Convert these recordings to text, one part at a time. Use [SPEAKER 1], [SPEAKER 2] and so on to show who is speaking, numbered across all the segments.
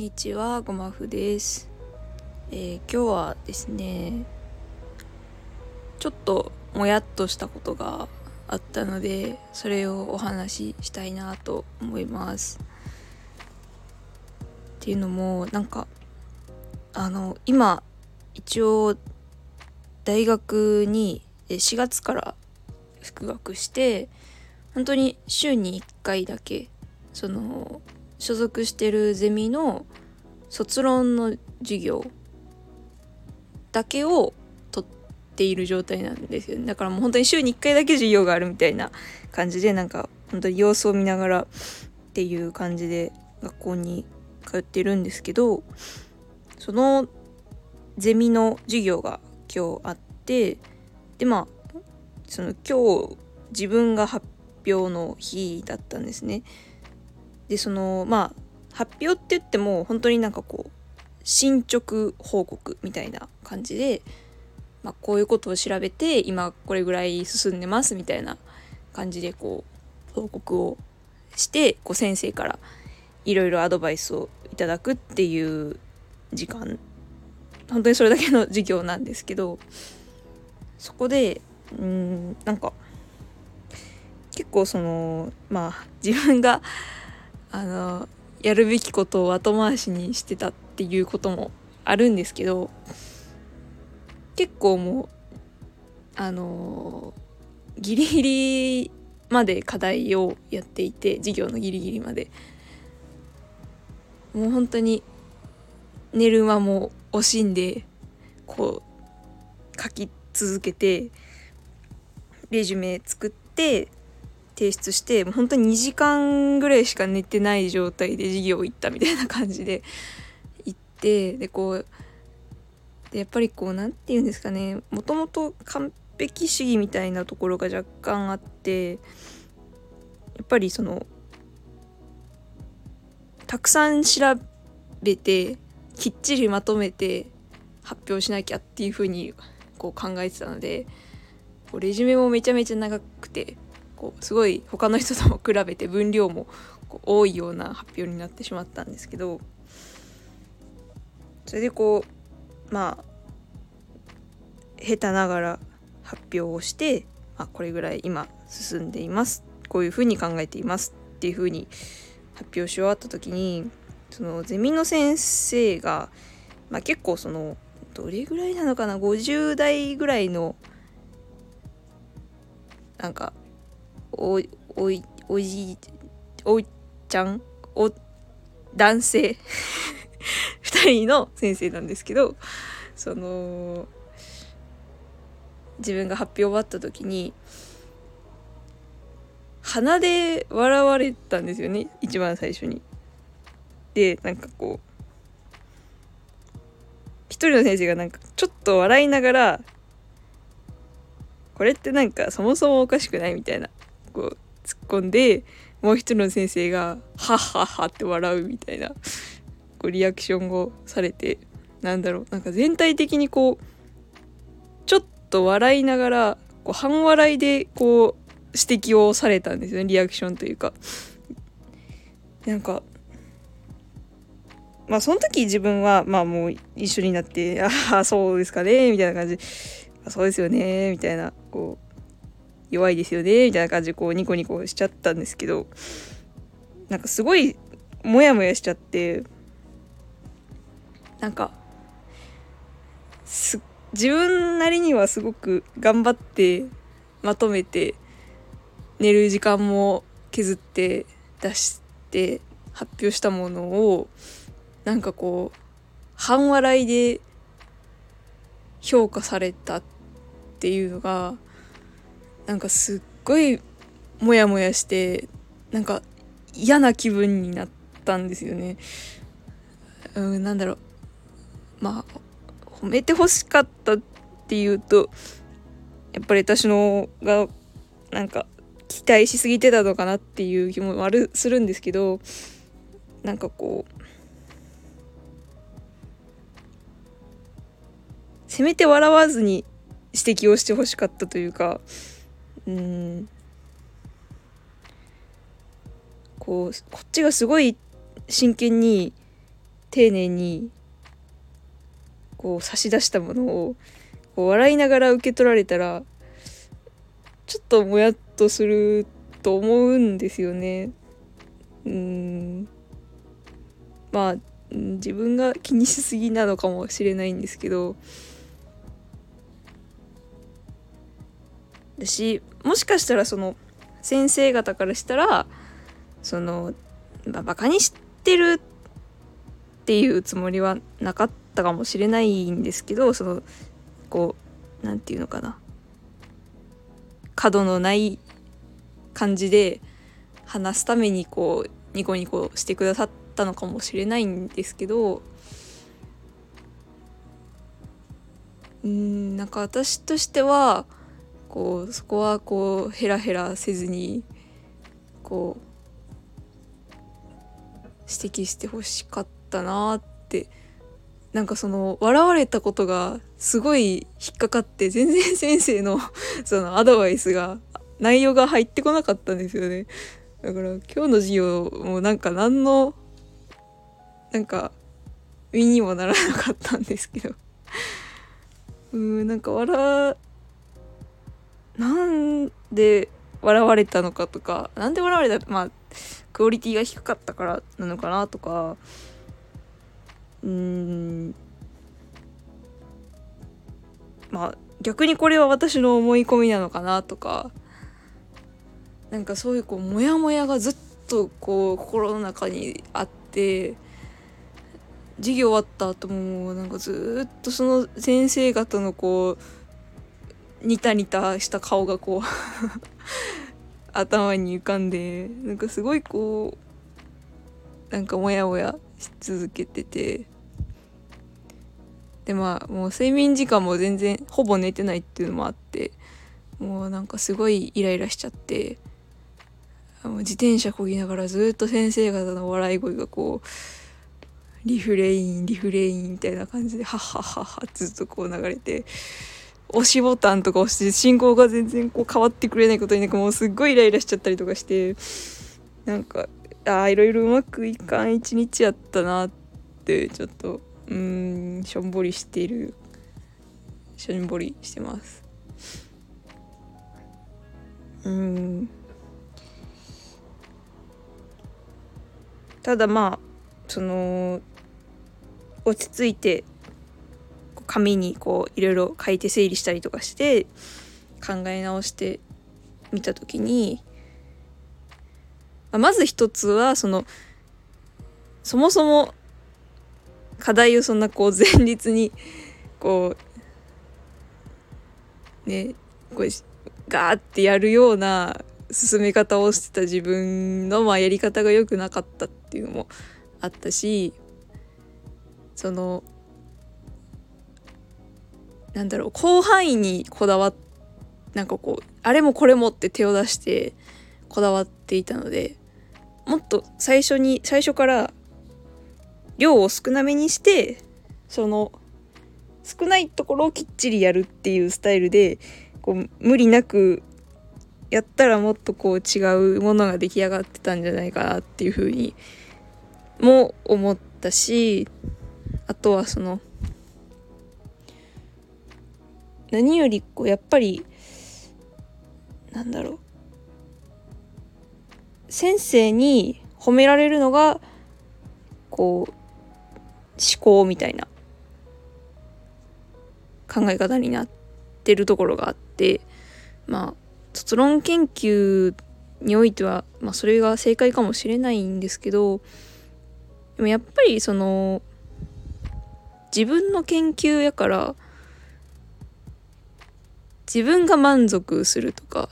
[SPEAKER 1] にちは、ごまふです、えー、今日はですね、ちょっともやっとしたことがあったので、それをお話ししたいなと思います。っていうのも、なんか、あの、今、一応、大学に4月から復学して、本当に週に1回だけ、その、所属してるゼミの卒論の授業だけを取っている状態なんですよねだからもう本当に週に1回だけ授業があるみたいな感じでなんか本当に様子を見ながらっていう感じで学校に通ってるんですけどそのゼミの授業が今日あってでまあその今日自分が発表の日だったんですね。でそのまあ発表って言っても本当になんかこう進捗報告みたいな感じで、まあ、こういうことを調べて今これぐらい進んでますみたいな感じでこう報告をしてこう先生からいろいろアドバイスをいただくっていう時間。本当にそれだけの授業なんですけどそこでうんなんか結構そのまあ自分があのやるべきことを後回しにしてたっていうこともあるんですけど結構もうあのギリギリまで課題をやっていて授業のギリギリまで。もう本当に寝る間も惜しんでこう書き続けてレジュメ作って提出して本当に2時間ぐらいしか寝てない状態で授業行ったみたいな感じで行ってでこうでやっぱりこう何て言うんですかねもともと完璧主義みたいなところが若干あってやっぱりそのたくさん調べてきっちりまとめて発表しなきゃっていうふうにこう考えてたのでこうレジュメもめちゃめちゃ長くてこうすごい他の人とも比べて分量も多いような発表になってしまったんですけどそれでこうまあ下手ながら発表をしてまあこれぐらい今進んでいます。こういうふうに考えていますっていうふうに発表し終わった時にそのゼミの先生が、まあ、結構そのどれぐらいなのかな？50代ぐらいのなんかおおいおじおいちゃん？お男性？2人の先生なんですけどその自分が発表終わった時に鼻で笑われたんですよね一番最初に。でなんかこう一人の先生がなんかちょっと笑いながらこれってなんかそもそもおかしくないみたいな。こう突っ込んでもう一人の先生が「はっはっは」って笑うみたいなこうリアクションをされてなんだろうなんか全体的にこうちょっと笑いながらこう半笑いでこう指摘をされたんですよねリアクションというか。なんかまあその時自分はまあもう一緒になって「ああそうですかね」みたいな感じ「そうですよね」みたいなこう弱いですよねみたいな感じでこうニコニコしちゃったんですけどなんかすごいモヤモヤしちゃってなんか自分なりにはすごく頑張ってまとめて寝る時間も削って出して発表したものをなんかこう半笑いで評価されたっていうのがなんかすっごいモヤモヤしてなんか嫌な気分になったんですよね。うん、なんだろうまあ褒めてほしかったっていうとやっぱり私のがなんか期待しすぎてたのかなっていう気もあるするんですけどなんかこうせめて笑わずに指摘をしてほしかったというかうんこうこっちがすごい真剣に丁寧にこう差し出したものをこう笑いながら受け取られたらちょっともやっとすると思うんですよね。うんまあ自分が気にしすぎなのかもしれないんですけどだしもしかしたらその先生方からしたらその、まあ、バカにしてるっていうつもりはなかったかもしれないんですけどそのこう何て言うのかな。角のない感じで話すためにこうニコニコしてくださったのかもしれないんですけどうんなんか私としてはこうそこはこうヘラヘラせずにこう指摘してほしかったなってなんかその笑われたことがすごい引っかかって全然先生の そのアドバイスが内容が入ってこなかったんですよね。だから今日の授業もなんか何のなんか身にもならなかったんですけど うんなんか笑なんで笑われたのかとかなんで笑われたまあクオリティが低かったからなのかなとかうんまあ逆にこれは私の思い込みなのかなとかなんかそういうこうモヤモヤがずっとこう心の中にあって授業終わった後もなんかずっとその先生方のこうニタニタした顔がこう 頭に浮かんでなんかすごいこうなんかモヤモヤし続けてて。でまあもう睡眠時間も全然ほぼ寝てないっていうのもあってもうなんかすごいイライラしちゃって自転車こぎながらずっと先生方の笑い声がこうリフレインリフレインみたいな感じでハッハッハッハずっとこう流れて。押しボタンとか押して信号が全然こう変わってくれないことになんかもうすっごいイライラしちゃったりとかしてなんかあいろいろうまくいかん一日やったなってちょっとうんしょんぼりしている。しょんぼりしてます。うん。ただまあその落ち着いて紙にこういろいろ書いて整理したりとかして考え直してみた時に、まあ、まず一つはそのそもそも課題をそんなこう前立にこうねこうガーってやるような進め方をしてた自分のまあやり方が良くなかったっていうのもあったしそのなんだろう広範囲にこだわっなんかこうあれもこれもって手を出してこだわっていたのでもっと最初に最初から量を少なめにしてその少ないところをきっちりやるっていうスタイルでこう無理なくやったらもっとこう違うものが出来上がってたんじゃないかなっていうふうにも思ったしあとはその何よりこうやっぱりなんだろう。先生に褒められるのがこう思考みたいな。考え方になってるところがあってまあ卒論研究においては、まあ、それが正解かもしれないんですけどでもやっぱりその自分の研究やから自分が満足するとか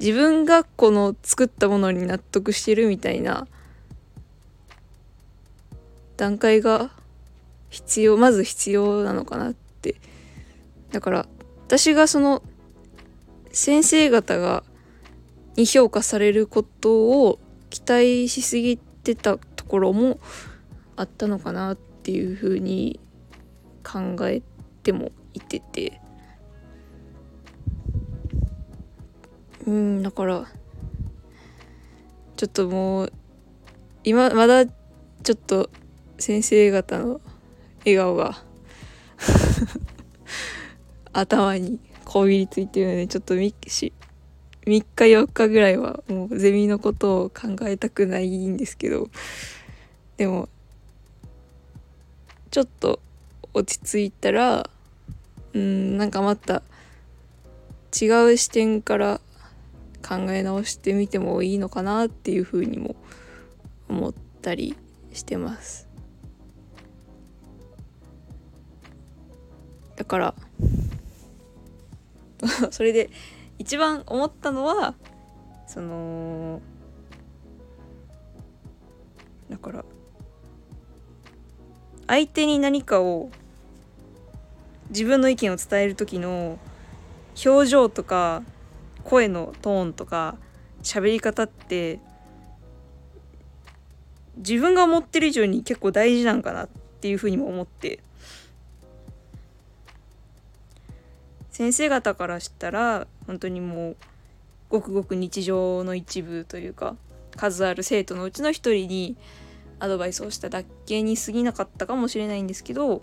[SPEAKER 1] 自分がこの作ったものに納得してるみたいな段階が必要まず必要なのかなって。だから私がその先生方がに評価されることを期待しすぎてたところもあったのかなっていうふうに考えてもいてて。うんだからちょっともう今まだちょっと先生方の笑顔が 頭にこびりついてるのでちょっと3日4日ぐらいはもうゼミのことを考えたくないんですけどでもちょっと落ち着いたらうんなんかまた違う視点から考え直してみてもいいのかなっていうふうにも思ったりしてます。だから それで一番思ったのはそのだから相手に何かを自分の意見を伝える時の表情とか声のトーンとか喋り方って自分が思ってる以上に結構大事なんかなっていうふうにも思って。先生方からしたら本当にもうごくごく日常の一部というか数ある生徒のうちの一人にアドバイスをしただけに過ぎなかったかもしれないんですけど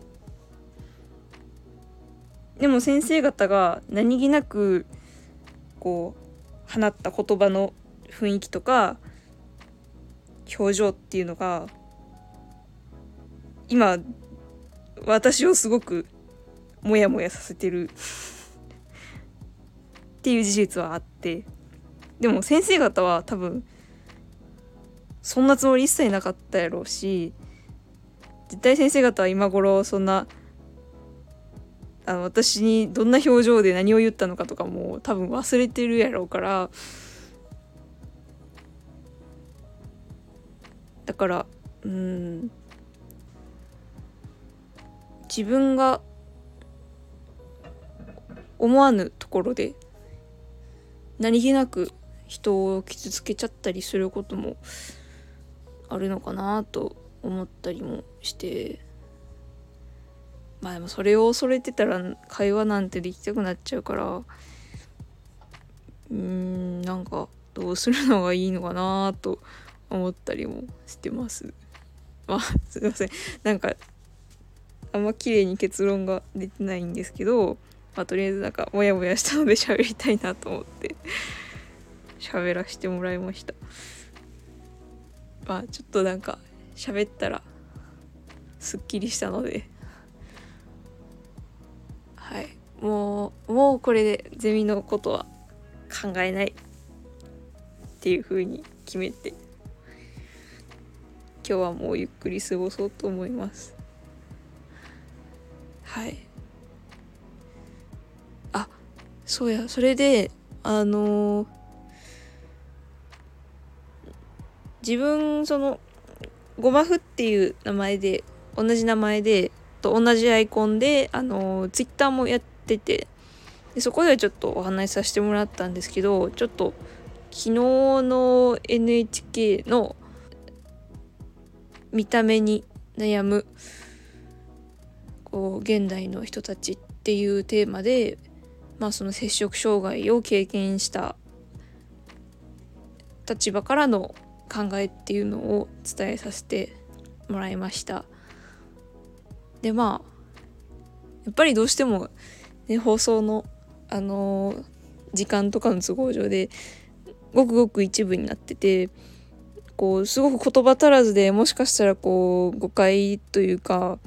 [SPEAKER 1] でも先生方が何気なくこう放った言葉の雰囲気とか表情っていうのが今私をすごくモヤモヤさせてる。っていう事実はあって。でも先生方は多分そんなつもり一切なかったやろうし絶対先生方は今頃そんなあの私にどんな表情で何を言ったのかとかも多分忘れてるやろうから。だからうん。自分が思わぬところで何気なく人を傷つけちゃったりすることもあるのかなと思ったりもして。まあでもそれを恐れてたら会話なんてできたくなっちゃうからうんなんかどうするのがいいのかなと思ったりもしてます。まあすいません。なんかあんま綺麗に結論が出てないんですけどまあとりあえずなんかモヤモヤしたので喋りたいなと思って喋らせてもらいました。まあちょっとなんか喋ったらすっきりしたので。もうもうこれでゼミのことは考えないっていう風に決めて今日はもうゆっくり過ごそうと思います。はい。あそうや。それであのー自分そのゴマフっていう名前で同じ名前でと同じアイコンであのツイッターもやっててでそこではちょっとお話しさせてもらったんですけどちょっと昨日の NHK の見た目に悩むこう現代の人たちっていうテーマでまあその摂食障害を経験した立場からの考えっていうのを伝えさせてもらいました。でまあやっぱりどうしても、ね、放送のあのー、時間とかの都合上でごくごく一部になっててこうすごく言葉足らずでもしかしたらこう誤解というか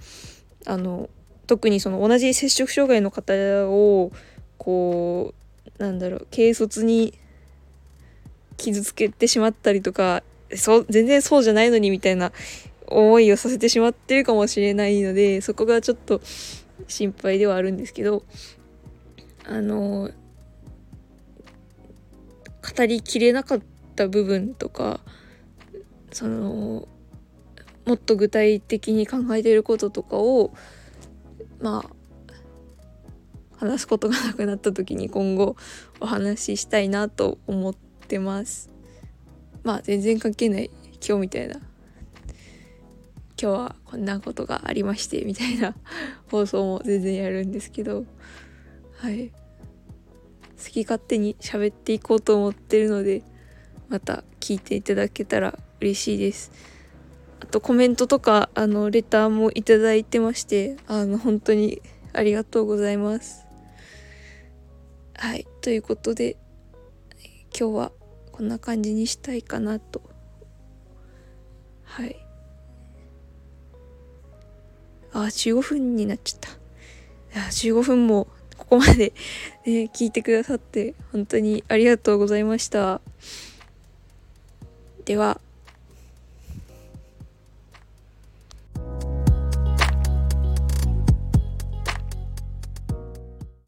[SPEAKER 1] あの特にその同じ摂食障害の方をこうなんだろう軽率に傷つけてしまったりとかそう全然そうじゃないのにみたいな思いをさせてしまってるかもしれないのでそこがちょっと心配ではあるんですけどあの語りきれなかった部分とかそのもっと具体的に考えてることとかをまあ話すことがなくなった時に今後お話ししたいなと思ってます。まあ全然関係ない今日みたいな今日はこんなことがありましてみたいな 放送も全然やるんですけどはい。好き勝手に喋っていこうと思ってるのでまた聞いていただけたら嬉しいです。あとコメントとかあのレターもいただいてましてあの本当にありがとうございます。はい。ということで今日はこんな感じにしたいかなと。はい。あ15分になっちゃった。15分もここまで、ね、聞いてくださって本当にありがとうございました。では。